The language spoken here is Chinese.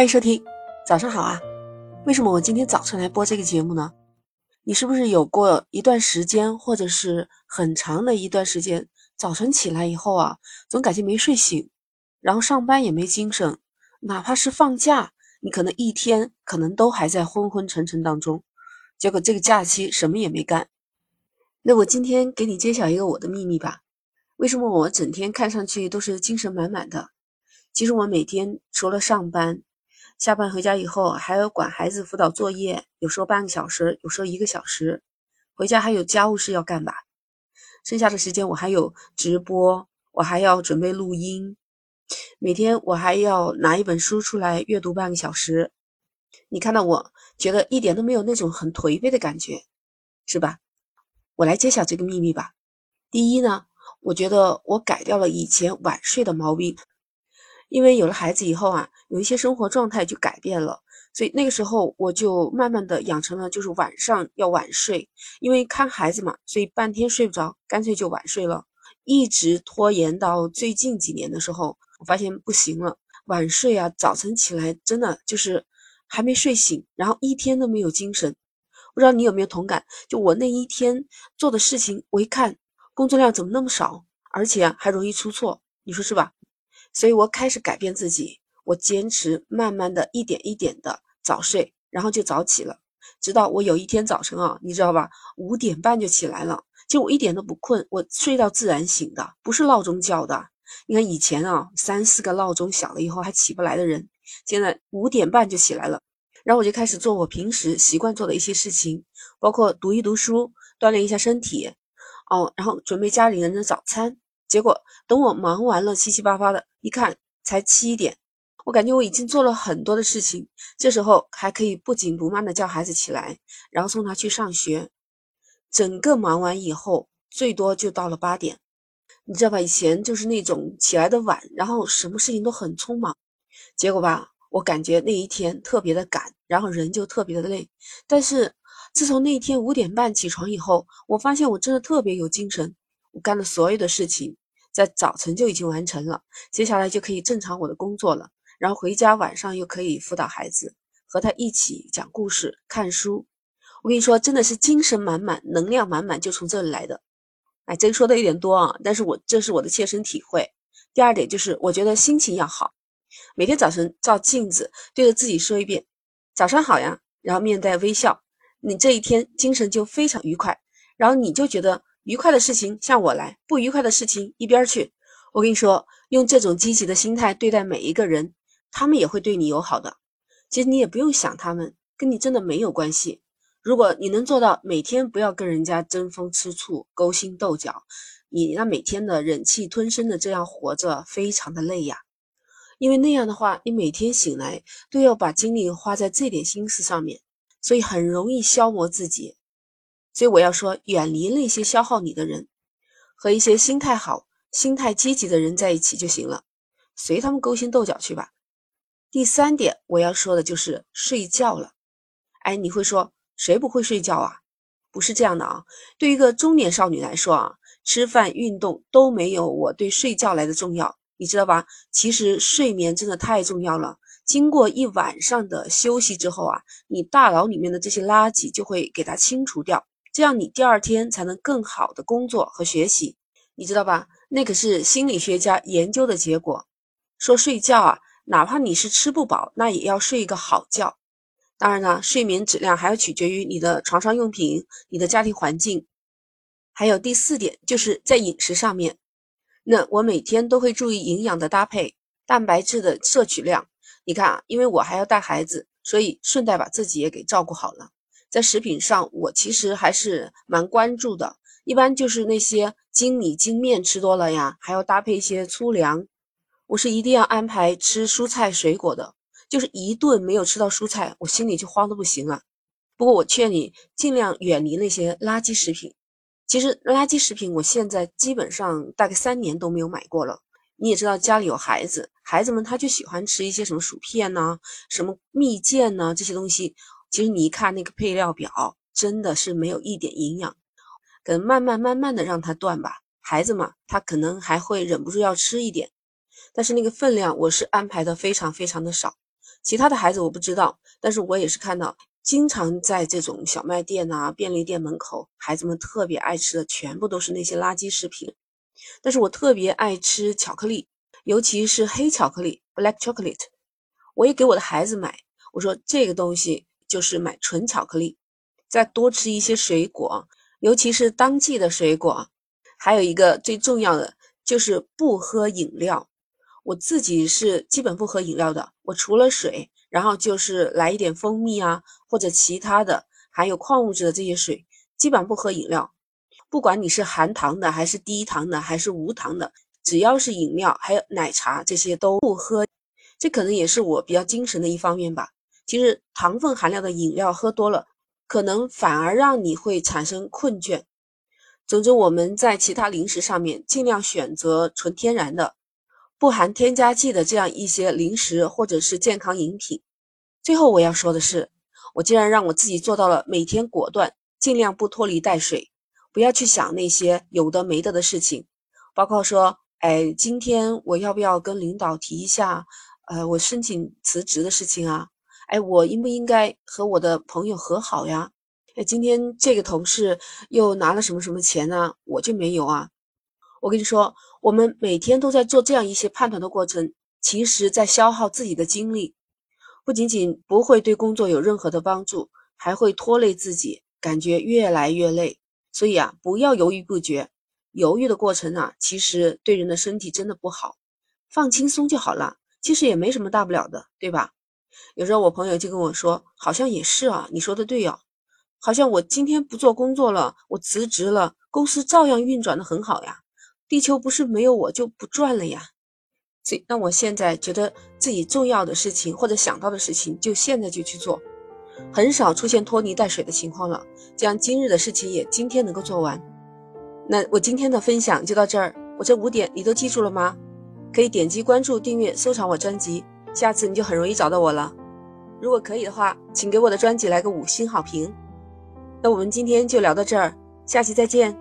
欢迎收听，早上好啊！为什么我今天早晨来播这个节目呢？你是不是有过一段时间，或者是很长的一段时间，早晨起来以后啊，总感觉没睡醒，然后上班也没精神，哪怕是放假，你可能一天可能都还在昏昏沉沉当中，结果这个假期什么也没干。那我今天给你揭晓一个我的秘密吧。为什么我整天看上去都是精神满满的？其实我每天除了上班，下班回家以后，还要管孩子辅导作业，有时候半个小时，有时候一个小时。回家还有家务事要干吧？剩下的时间我还有直播，我还要准备录音。每天我还要拿一本书出来阅读半个小时。你看到我觉得一点都没有那种很颓废的感觉，是吧？我来揭晓这个秘密吧。第一呢，我觉得我改掉了以前晚睡的毛病。因为有了孩子以后啊，有一些生活状态就改变了，所以那个时候我就慢慢的养成了，就是晚上要晚睡。因为看孩子嘛，所以半天睡不着，干脆就晚睡了，一直拖延到最近几年的时候，我发现不行了，晚睡啊，早晨起来真的就是还没睡醒，然后一天都没有精神。不知道你有没有同感？就我那一天做的事情，我一看工作量怎么那么少，而且还容易出错，你说是吧？所以我开始改变自己，我坚持慢慢的一点一点的早睡，然后就早起了，直到我有一天早晨啊，你知道吧，五点半就起来了，就我一点都不困，我睡到自然醒的，不是闹钟叫的。你看以前啊，三四个闹钟响了以后还起不来的人，现在五点半就起来了，然后我就开始做我平时习惯做的一些事情，包括读一读书，锻炼一下身体，哦，然后准备家里人的早餐。结果等我忙完了七七八八的，一看才七点，我感觉我已经做了很多的事情。这时候还可以不紧不慢的叫孩子起来，然后送他去上学。整个忙完以后，最多就到了八点。你知道吧？以前就是那种起来的晚，然后什么事情都很匆忙。结果吧，我感觉那一天特别的赶，然后人就特别的累。但是自从那一天五点半起床以后，我发现我真的特别有精神。我干的所有的事情。在早晨就已经完成了，接下来就可以正常我的工作了。然后回家晚上又可以辅导孩子，和他一起讲故事、看书。我跟你说，真的是精神满满、能量满满，就从这里来的。哎，这个说的有点多啊，但是我这是我的切身体会。第二点就是，我觉得心情要好，每天早晨照镜子，对着自己说一遍“早上好呀”，然后面带微笑，你这一天精神就非常愉快，然后你就觉得。愉快的事情向我来，不愉快的事情一边去。我跟你说，用这种积极的心态对待每一个人，他们也会对你友好的。其实你也不用想他们，跟你真的没有关系。如果你能做到每天不要跟人家争风吃醋、勾心斗角，你那每天的忍气吞声的这样活着，非常的累呀。因为那样的话，你每天醒来都要把精力花在这点心思上面，所以很容易消磨自己。所以我要说，远离那些消耗你的人，和一些心态好、心态积极的人在一起就行了，随他们勾心斗角去吧。第三点我要说的就是睡觉了。哎，你会说谁不会睡觉啊？不是这样的啊。对于一个中年少女来说啊，吃饭、运动都没有我对睡觉来的重要，你知道吧？其实睡眠真的太重要了。经过一晚上的休息之后啊，你大脑里面的这些垃圾就会给它清除掉。这样你第二天才能更好的工作和学习，你知道吧？那可是心理学家研究的结果。说睡觉啊，哪怕你是吃不饱，那也要睡一个好觉。当然了，睡眠质量还要取决于你的床上用品、你的家庭环境。还有第四点，就是在饮食上面。那我每天都会注意营养的搭配，蛋白质的摄取量。你看啊，因为我还要带孩子，所以顺带把自己也给照顾好了。在食品上，我其实还是蛮关注的。一般就是那些精米精面吃多了呀，还要搭配一些粗粮。我是一定要安排吃蔬菜水果的，就是一顿没有吃到蔬菜，我心里就慌得不行了。不过我劝你尽量远离那些垃圾食品。其实垃圾食品我现在基本上大概三年都没有买过了。你也知道家里有孩子，孩子们他就喜欢吃一些什么薯片呐、什么蜜饯呐这些东西。其实你一看那个配料表，真的是没有一点营养。可能慢慢慢慢的让他断吧，孩子嘛，他可能还会忍不住要吃一点。但是那个分量我是安排的非常非常的少，其他的孩子我不知道，但是我也是看到，经常在这种小卖店啊、便利店门口，孩子们特别爱吃的全部都是那些垃圾食品。但是我特别爱吃巧克力，尤其是黑巧克力 （black chocolate）。我也给我的孩子买，我说这个东西就是买纯巧克力，再多吃一些水果，尤其是当季的水果。还有一个最重要的就是不喝饮料。我自己是基本不喝饮料的，我除了水，然后就是来一点蜂蜜啊，或者其他的，含有矿物质的这些水，基本不喝饮料。不管你是含糖的，还是低糖的，还是无糖的，只要是饮料，还有奶茶这些都不喝。这可能也是我比较精神的一方面吧。其实糖分含量的饮料喝多了，可能反而让你会产生困倦。总之，我们在其他零食上面尽量选择纯天然的。不含添加剂的这样一些零食或者是健康饮品。最后我要说的是，我既然让我自己做到了每天果断，尽量不拖泥带水，不要去想那些有的没的的事情，包括说，哎，今天我要不要跟领导提一下，呃，我申请辞职的事情啊？哎，我应不应该和我的朋友和好呀？哎，今天这个同事又拿了什么什么钱呢？我就没有啊。我跟你说。我们每天都在做这样一些判断的过程，其实在消耗自己的精力，不仅仅不会对工作有任何的帮助，还会拖累自己，感觉越来越累。所以啊，不要犹豫不决，犹豫的过程啊，其实对人的身体真的不好。放轻松就好了，其实也没什么大不了的，对吧？有时候我朋友就跟我说，好像也是啊，你说的对哦，好像我今天不做工作了，我辞职了，公司照样运转的很好呀。地球不是没有我就不转了呀，所以那我现在觉得自己重要的事情或者想到的事情，就现在就去做，很少出现拖泥带水的情况了。这样今日的事情也今天能够做完。那我今天的分享就到这儿，我这五点你都记住了吗？可以点击关注、订阅、收藏我专辑，下次你就很容易找到我了。如果可以的话，请给我的专辑来个五星好评。那我们今天就聊到这儿，下期再见。